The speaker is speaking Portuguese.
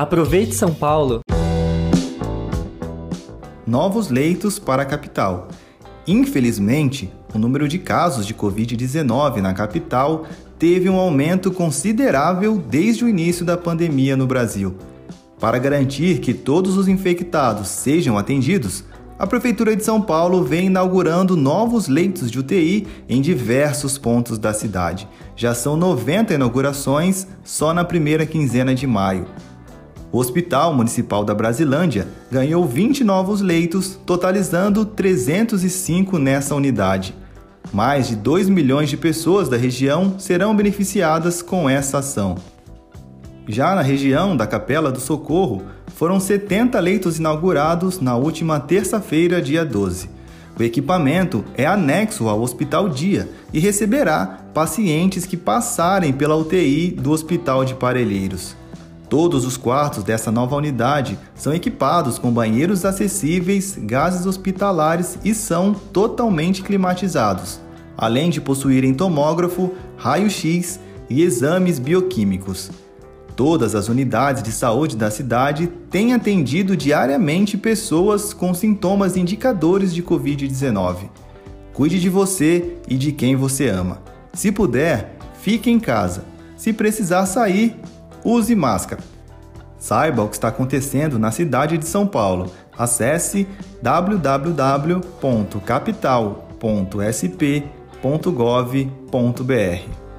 Aproveite São Paulo! Novos leitos para a capital. Infelizmente, o número de casos de Covid-19 na capital teve um aumento considerável desde o início da pandemia no Brasil. Para garantir que todos os infectados sejam atendidos, a Prefeitura de São Paulo vem inaugurando novos leitos de UTI em diversos pontos da cidade. Já são 90 inaugurações só na primeira quinzena de maio. O Hospital Municipal da Brasilândia ganhou 20 novos leitos, totalizando 305 nessa unidade. Mais de 2 milhões de pessoas da região serão beneficiadas com essa ação. Já na região da Capela do Socorro, foram 70 leitos inaugurados na última terça-feira, dia 12. O equipamento é anexo ao Hospital Dia e receberá pacientes que passarem pela UTI do Hospital de Parelheiros. Todos os quartos dessa nova unidade são equipados com banheiros acessíveis, gases hospitalares e são totalmente climatizados, além de possuírem tomógrafo, raio-x e exames bioquímicos. Todas as unidades de saúde da cidade têm atendido diariamente pessoas com sintomas indicadores de Covid-19. Cuide de você e de quem você ama. Se puder, fique em casa. Se precisar sair, use máscara. Saiba o que está acontecendo na cidade de São Paulo. Acesse www.capital.sp.gov.br.